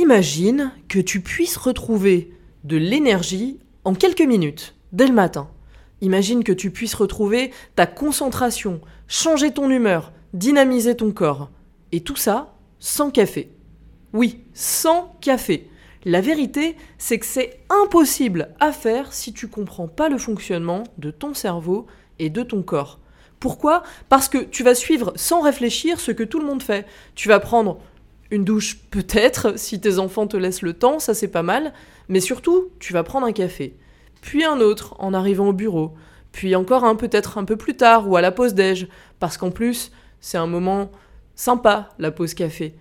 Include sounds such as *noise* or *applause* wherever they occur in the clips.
Imagine que tu puisses retrouver de l'énergie en quelques minutes, dès le matin. Imagine que tu puisses retrouver ta concentration, changer ton humeur, dynamiser ton corps. Et tout ça sans café. Oui, sans café. La vérité, c'est que c'est impossible à faire si tu comprends pas le fonctionnement de ton cerveau et de ton corps. Pourquoi? Parce que tu vas suivre sans réfléchir ce que tout le monde fait. Tu vas prendre une douche peut-être, si tes enfants te laissent le temps, ça c'est pas mal, mais surtout, tu vas prendre un café, puis un autre en arrivant au bureau, puis encore un peut-être un peu plus tard ou à la pause déj, parce qu'en plus, c'est un moment sympa, la pause café.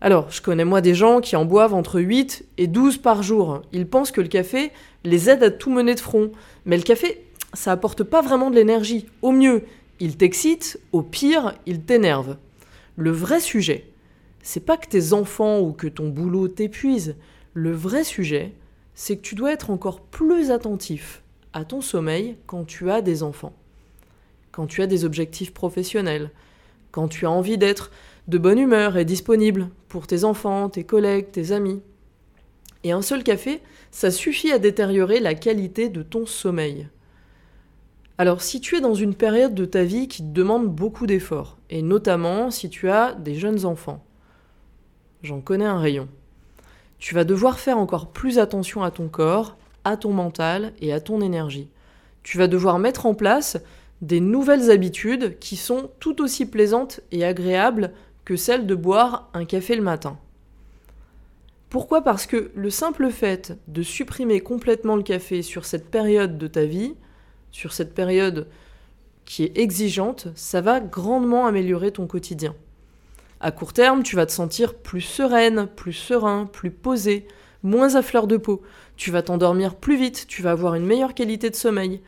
Alors, je connais moi des gens qui en boivent entre 8 et 12 par jour. Ils pensent que le café les aide à tout mener de front. Mais le café, ça apporte pas vraiment de l'énergie. Au mieux, il t'excite, au pire, il t'énerve. Le vrai sujet, c'est pas que tes enfants ou que ton boulot t'épuise. Le vrai sujet, c'est que tu dois être encore plus attentif à ton sommeil quand tu as des enfants, quand tu as des objectifs professionnels, quand tu as envie d'être de bonne humeur et disponible pour tes enfants, tes collègues, tes amis. Et un seul café, ça suffit à détériorer la qualité de ton sommeil. Alors si tu es dans une période de ta vie qui te demande beaucoup d'efforts, et notamment si tu as des jeunes enfants, j'en connais un rayon, tu vas devoir faire encore plus attention à ton corps, à ton mental et à ton énergie. Tu vas devoir mettre en place des nouvelles habitudes qui sont tout aussi plaisantes et agréables que celle de boire un café le matin. Pourquoi? Parce que le simple fait de supprimer complètement le café sur cette période de ta vie, sur cette période qui est exigeante, ça va grandement améliorer ton quotidien. À court terme, tu vas te sentir plus sereine, plus serein, plus posé, moins à fleur de peau. Tu vas t'endormir plus vite, tu vas avoir une meilleure qualité de sommeil.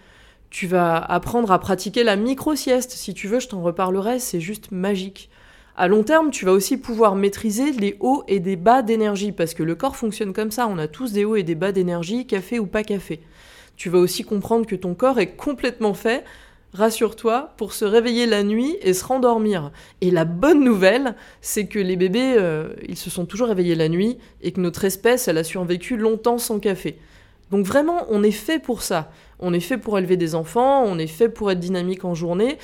Tu vas apprendre à pratiquer la micro-sieste. Si tu veux, je t'en reparlerai, c'est juste magique. À long terme, tu vas aussi pouvoir maîtriser les hauts et des bas d'énergie, parce que le corps fonctionne comme ça, on a tous des hauts et des bas d'énergie, café ou pas café. Tu vas aussi comprendre que ton corps est complètement fait, rassure-toi, pour se réveiller la nuit et se rendormir. Et la bonne nouvelle, c'est que les bébés, euh, ils se sont toujours réveillés la nuit, et que notre espèce, elle a survécu longtemps sans café. Donc vraiment, on est fait pour ça. On est fait pour élever des enfants, on est fait pour être dynamique en journée.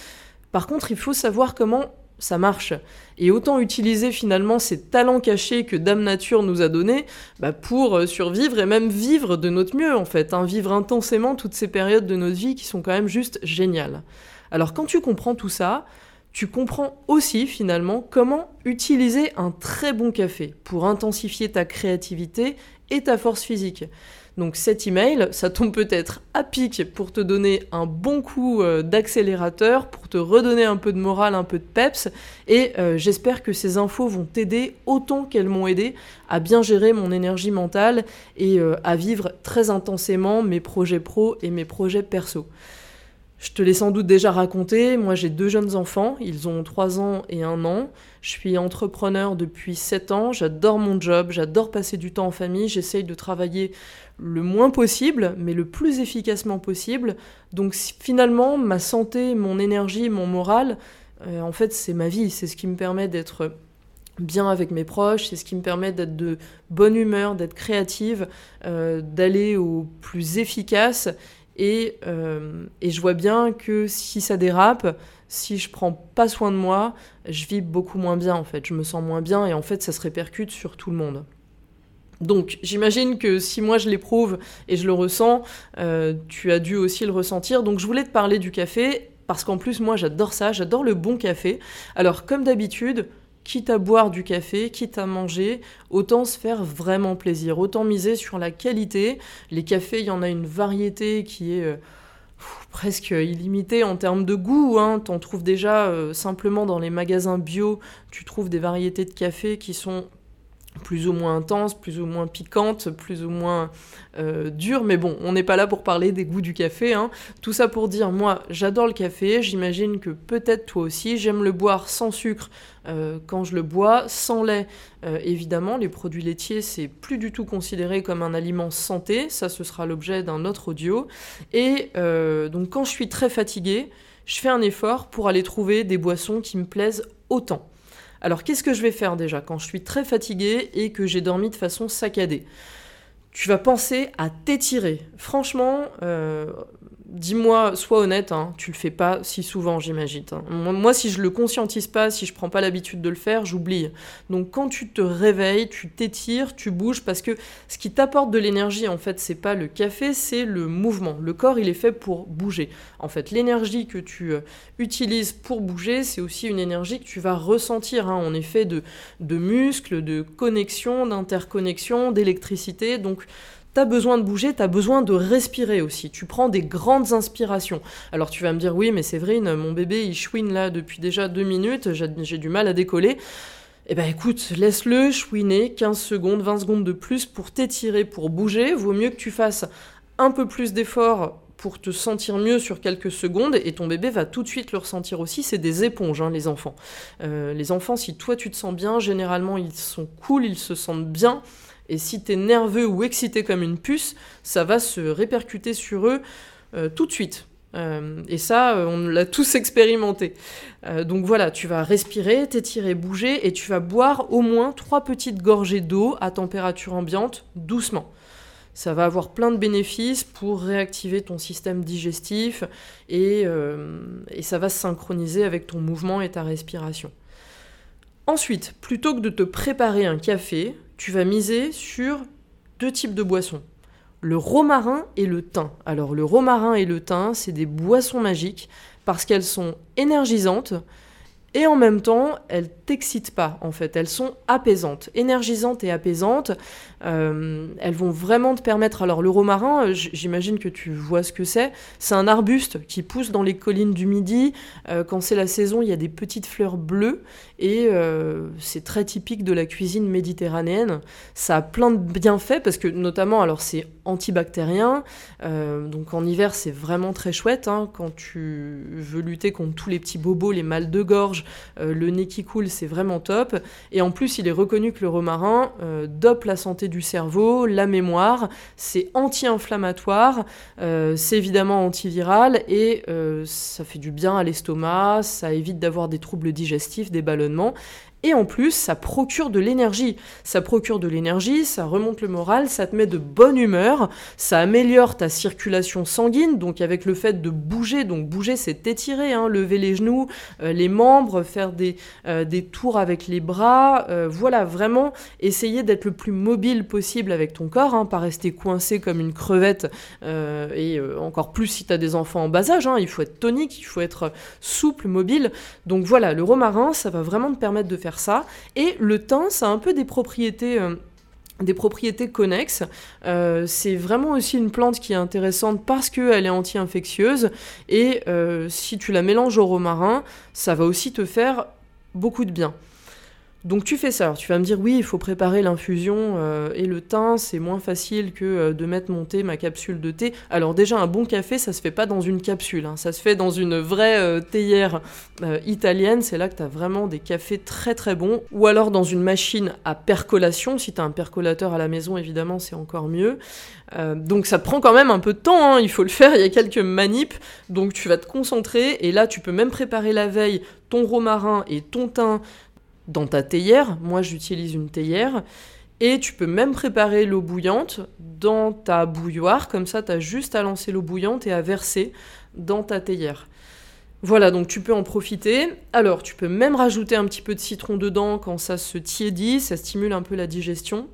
Par contre, il faut savoir comment ça marche. Et autant utiliser finalement ces talents cachés que Dame Nature nous a donnés bah, pour euh, survivre et même vivre de notre mieux en fait, hein. vivre intensément toutes ces périodes de notre vie qui sont quand même juste géniales. Alors quand tu comprends tout ça, tu comprends aussi finalement comment utiliser un très bon café pour intensifier ta créativité et ta force physique. Donc cet email, ça tombe peut-être à pic pour te donner un bon coup euh, d'accélérateur, pour te redonner un peu de morale, un peu de peps, et euh, j'espère que ces infos vont t'aider autant qu'elles m'ont aidé à bien gérer mon énergie mentale et euh, à vivre très intensément mes projets pro et mes projets perso. Je te l'ai sans doute déjà raconté, moi j'ai deux jeunes enfants, ils ont 3 ans et 1 an. Je suis entrepreneur depuis 7 ans, j'adore mon job, j'adore passer du temps en famille, j'essaye de travailler le moins possible, mais le plus efficacement possible. Donc finalement, ma santé, mon énergie, mon moral, euh, en fait c'est ma vie, c'est ce qui me permet d'être bien avec mes proches, c'est ce qui me permet d'être de bonne humeur, d'être créative, euh, d'aller au plus efficace euh, et, je vois bien que si ça dérape, si je prends pas soin de moi, je vis beaucoup moins bien en fait. Je me sens moins bien et en fait ça se répercute sur tout le monde. Donc j'imagine que si moi je l'éprouve et je le ressens, euh, tu as dû aussi le ressentir. Donc je voulais te parler du café parce qu'en plus moi j'adore ça, j'adore le bon café. Alors comme d'habitude, quitte à boire du café, quitte à manger, autant se faire vraiment plaisir, autant miser sur la qualité. Les cafés, il y en a une variété qui est euh, presque illimitée en termes de goût. Hein. T'en trouves déjà euh, simplement dans les magasins bio, tu trouves des variétés de café qui sont plus ou moins intense, plus ou moins piquante, plus ou moins euh, dure. Mais bon, on n'est pas là pour parler des goûts du café. Hein. Tout ça pour dire, moi, j'adore le café. J'imagine que peut-être toi aussi. J'aime le boire sans sucre euh, quand je le bois, sans lait. Euh, évidemment, les produits laitiers, c'est plus du tout considéré comme un aliment santé. Ça, ce sera l'objet d'un autre audio. Et donc, quand je suis très fatiguée, je fais un effort pour aller trouver des boissons qui me plaisent autant. Alors qu'est-ce que je vais faire déjà quand je suis très fatiguée et que j'ai dormi de façon saccadée? Tu vas penser à t'étirer. Franchement, euh, dis-moi, sois honnête, hein, tu le fais pas si souvent, j'imagine. Hein. Moi, si je le conscientise pas, si je prends pas l'habitude de le faire, j'oublie. Donc, quand tu te réveilles, tu t'étires, tu bouges, parce que ce qui t'apporte de l'énergie, en fait, c'est pas le café, c'est le mouvement. Le corps, il est fait pour bouger. En fait, l'énergie que tu euh, utilises pour bouger, c'est aussi une énergie que tu vas ressentir. Hein. On est fait de, muscles, de connexions, d'interconnexions, d'électricité. Donc, T'as besoin de bouger, t'as besoin de respirer aussi. Tu prends des grandes inspirations. Alors tu vas me dire, oui, mais Séverine, mon bébé, il chouine là depuis déjà deux minutes, j'ai du mal à décoller. Eh ben écoute, laisse-le chouiner 15 secondes, 20 secondes de plus pour t'étirer, pour bouger. Vaut mieux que tu fasses un peu plus d'efforts pour te sentir mieux sur quelques secondes et ton bébé va tout de suite le ressentir aussi. C'est des éponges, hein, les enfants. Euh, les enfants, si toi tu te sens bien, généralement ils sont cool, ils se sentent bien. Et si tu es nerveux ou excité comme une puce, ça va se répercuter sur eux euh, tout de suite. Euh, et ça, euh, on l'a tous *laughs* expérimenté. donc voilà, tu vas respirer, t'étirer, bouger, et tu vas boire au moins trois petites gorgées d'eau à température ambiante, doucement. Ça va avoir plein de bénéfices pour réactiver ton système digestif et ça va se synchroniser avec ton mouvement et ta respiration. Ensuite, plutôt que de te préparer un café, tu vas miser sur deux types de boissons. Le romarin et le thym. Alors le romarin et le thym, c'est des boissons magiques parce qu'elles sont énergisantes et en même temps, elles t'excitent pas en fait, elles sont apaisantes, énergisantes et apaisantes. Euh, elles vont vraiment te permettre. Alors le romarin, j'imagine que tu vois ce que c'est. C'est un arbuste qui pousse dans les collines du Midi. Euh, quand c'est la saison, il y a des petites fleurs bleues et euh, c'est très typique de la cuisine méditerranéenne. Ça a plein de bienfaits parce que notamment, alors c'est antibactérien. donc en hiver, c'est vraiment très chouette hein, quand tu veux lutter contre tous les petits bobos, les mal de gorge, le nez qui coule, c'est vraiment top. Et en plus, il est reconnu que le romarin dope la santé du cerveau, la mémoire, c'est anti-inflammatoire, euh, c'est évidemment antiviral et euh, ça fait du bien à l'estomac, ça évite d'avoir des troubles digestifs, des ballonnements. Et en plus, ça procure de l'énergie. Ça procure de l'énergie, ça remonte le moral, ça te met de bonne humeur, ça améliore ta circulation sanguine, donc avec le fait de bouger, donc bouger c'est étirer, hein, lever les genoux, euh, les membres, faire des, euh, des, tours avec les bras, euh, voilà, vraiment essayer d'être le plus mobile possible avec ton corps, hein, pas rester coincé comme une crevette, et encore plus si tu as des enfants en bas âge, hein, il faut être tonique, il faut être souple, mobile. Donc voilà, le romarin, ça va vraiment te permettre de faire ça. Et le thym, ça a un peu des propriétés euh, des propriétés connexes. Euh, c'est vraiment aussi une plante qui est intéressante parce qu'elle est anti-infectieuse et euh, si tu la mélanges au romarin, ça va aussi te faire beaucoup de bien. Donc tu fais ça. Alors, tu vas me dire oui, il faut préparer l'infusion euh, et le thym, c'est moins facile que euh, de mettre monter ma capsule de thé. Alors déjà un bon café, ça se fait pas dans une capsule, hein. ça se fait dans une vraie euh, théière italienne. C'est là que tu vraiment des cafés très très bons. Ou alors dans une machine à percolation. Si tu un percolateur à la maison, évidemment, c'est encore mieux. donc ça prend quand même un peu de temps. Hein. Il faut le faire. Il y a quelques manips. Donc tu vas te concentrer et là tu peux même préparer la veille ton romarin et ton thym dans ta théière. Moi, j'utilise une théière. Et tu peux même préparer l'eau bouillante dans ta bouilloire. Comme ça, tu as juste à lancer l'eau bouillante et à verser dans ta théière. Voilà, donc tu peux en profiter. Alors, tu peux même rajouter un petit peu de citron dedans quand ça se tiédit, ça stimule un peu la digestion.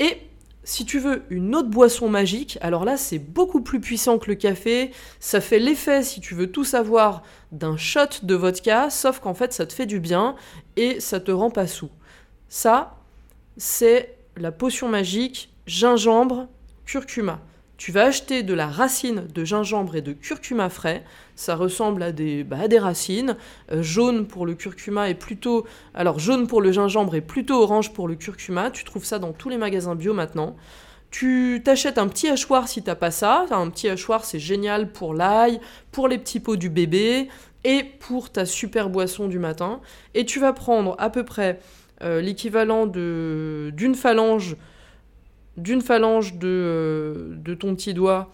Et si tu veux une autre boisson magique, alors là c'est beaucoup plus puissant que le café, ça fait l'effet, si tu veux tout savoir, d'un shot de vodka, sauf qu'en fait ça te fait du bien et ça te rend pas sous. Ça, c'est la potion magique gingembre curcuma. Tu vas acheter de la racine de gingembre et de curcuma frais. Ça ressemble à des, bah, des racines. Euh, jaune pour le curcuma et plutôt. Alors, jaune pour le gingembre et plutôt orange pour le curcuma. Tu trouves ça dans tous les magasins bio maintenant. Tu t'achètes un petit hachoir si t'as pas ça. Un petit hachoir, c'est génial pour l'ail, pour les petits pots du bébé et pour ta super boisson du matin. Et tu vas prendre à peu près euh, l'équivalent d'une phalange d'une phalange de, euh, de, ton petit doigt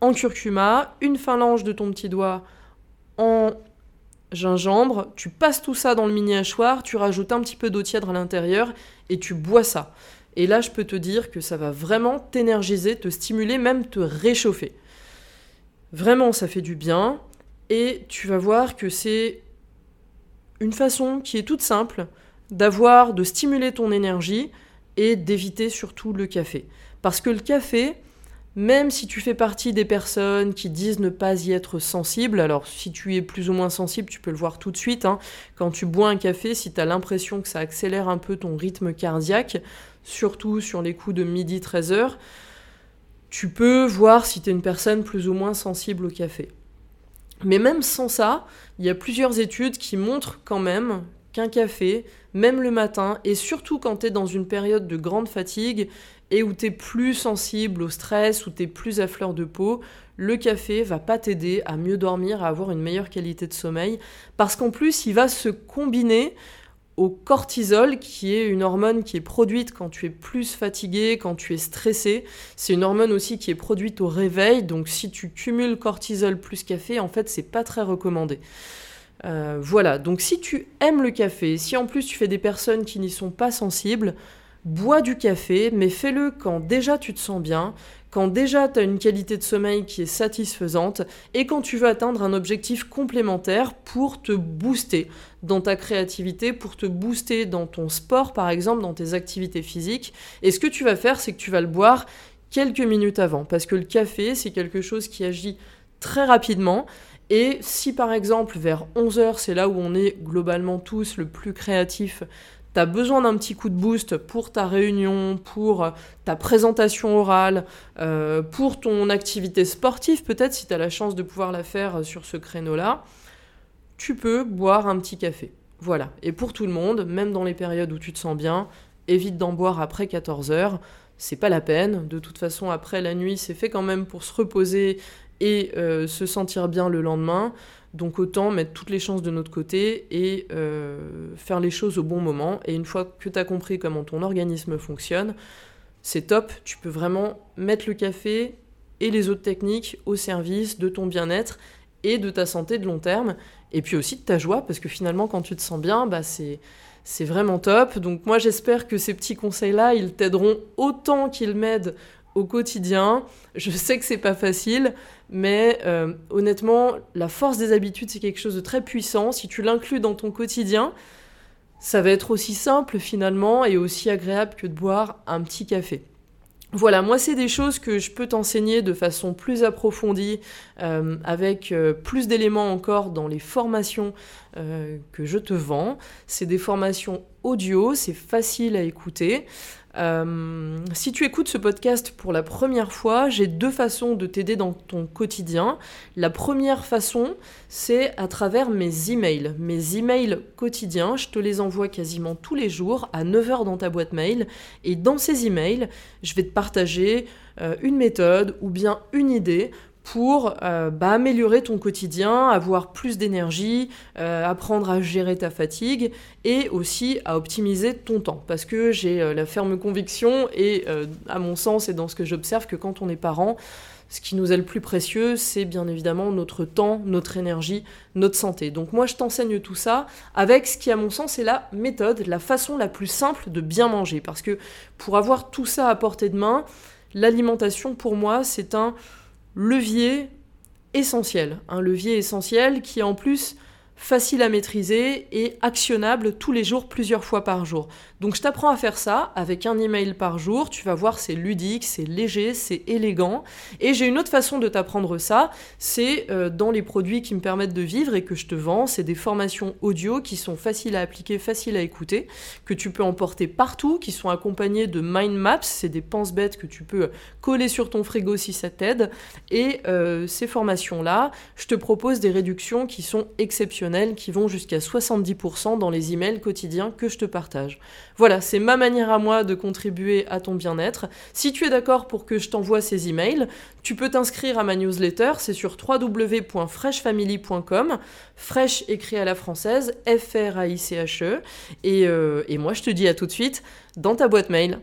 en curcuma, une phalange de ton petit doigt en gingembre, tu passes tout ça dans le mini hachoir, tu rajoutes un petit peu d'eau tiède à l'intérieur et tu bois ça. Et là, je peux te dire que ça va vraiment t'énergiser, te stimuler, même te réchauffer. Vraiment, ça fait du bien. Et tu vas voir que c'est une façon qui est toute simple d'avoir, de stimuler ton énergie et d'éviter surtout le café. Parce que le café, même si tu fais partie des personnes qui disent ne pas y être sensible, alors si tu es plus ou moins sensible, tu peux le voir tout de suite, hein. quand tu bois un café, si tu as l'impression que ça accélère un peu ton rythme cardiaque, surtout sur les coups de midi 13h, tu peux voir si tu es une personne plus ou moins sensible au café. Mais même sans ça, il y a plusieurs études qui montrent quand même qu'un café, même le matin, et surtout quand tu es dans une période de grande fatigue et où tu es plus sensible au stress, où tu es plus à fleur de peau, le café va pas t'aider à mieux dormir, à avoir une meilleure qualité de sommeil, parce qu'en plus, il va se combiner au cortisol, qui est une hormone qui est produite quand tu es plus fatigué, quand tu es stressé. C'est une hormone aussi qui est produite au réveil, donc si tu cumules cortisol plus café, en fait, c'est pas très recommandé. Euh, voilà, donc si tu aimes le café, si en plus tu fais des personnes qui n'y sont pas sensibles, bois du café, mais fais-le quand déjà tu te sens bien, quand déjà tu as une qualité de sommeil qui est satisfaisante et quand tu veux atteindre un objectif complémentaire pour te booster dans ta créativité, pour te booster dans ton sport par exemple, dans tes activités physiques. Et ce que tu vas faire, c'est que tu vas le boire quelques minutes avant, parce que le café, c'est quelque chose qui agit très rapidement. Et si par exemple vers 11h, c'est là où on est globalement tous le plus créatif tu as besoin d'un petit coup de boost pour ta réunion, pour ta présentation orale, euh, pour ton activité sportive, peut-être si tu as la chance de pouvoir la faire sur ce créneau-là, tu peux boire un petit café. Voilà. Et pour tout le monde, même dans les périodes où tu te sens bien, évite d'en boire après 14 heures. C'est pas la peine. De toute façon, après la nuit, c'est fait quand même pour se reposer et euh, se sentir bien le lendemain. Donc autant mettre toutes les chances de notre côté et euh, faire les choses au bon moment. Et une fois que tu as compris comment ton organisme fonctionne, c'est top. Tu peux vraiment mettre le café et les autres techniques au service de ton bien-être et de ta santé de long terme. Et puis aussi de ta joie, parce que finalement, quand tu te sens bien, bah c'est c'est vraiment top. Donc moi j'espère que ces petits conseils-là, ils t'aideront autant qu'ils m'aident au quotidien. Je sais que c'est pas facile, mais euh, honnêtement, la force des habitudes, c'est quelque chose de très puissant. Si tu l'inclus dans ton quotidien, ça va être aussi simple finalement et aussi agréable que de boire un petit café. Voilà, moi c'est des choses que je peux t'enseigner de façon plus approfondie, euh, avec euh, plus d'éléments encore dans les formations que je te vends. C'est des formations audio, c'est facile à écouter. Euh, si tu écoutes ce podcast pour la première fois, j'ai deux façons de t'aider dans ton quotidien. La première façon, c'est à travers mes emails. Mes emails quotidiens, je te les envoie quasiment tous les jours à 9h dans ta boîte mail. Et dans ces emails, je vais te partager euh, une méthode ou bien une idée pour euh, bah, améliorer ton quotidien, avoir plus d'énergie, euh, apprendre à gérer ta fatigue et aussi à optimiser ton temps. Parce que j'ai euh, la ferme conviction et à mon sens et dans ce que j'observe que quand on est parent, ce qui nous est le plus précieux, c'est bien évidemment notre temps, notre énergie, notre santé. Donc moi, je t'enseigne tout ça avec ce qui, à mon sens, est la méthode, la façon la plus simple de bien manger. Parce que pour avoir tout ça à portée de main, l'alimentation, pour moi, c'est un levier essentiel. Un levier essentiel qui en plus facile à maîtriser et actionnable tous les jours, plusieurs fois par jour. Donc je t'apprends à faire ça avec un email par jour. Tu vas voir, c'est ludique, c'est léger, c'est élégant. Et j'ai une autre façon de t'apprendre ça, c'est euh, dans les produits qui me permettent de vivre et que je te vends. C'est des formations audio qui sont faciles à appliquer, faciles à écouter, que tu peux emporter partout, qui sont accompagnées de mind maps. C'est des penses-bêtes que tu peux coller sur ton frigo si ça t'aide. Et euh, ces formations-là, je te propose des réductions qui sont exceptionnelles qui vont jusqu'à 70% dans les emails quotidiens que je te partage. Voilà, c'est ma manière à moi de contribuer à ton bien-être. Si tu es d'accord pour que je t'envoie ces emails, tu peux t'inscrire à ma newsletter, c'est sur www.freshfamily.com, fresh écrit à la française, F-R-A-I-C-H-E, euh, et moi je te dis à tout de suite dans ta boîte mail.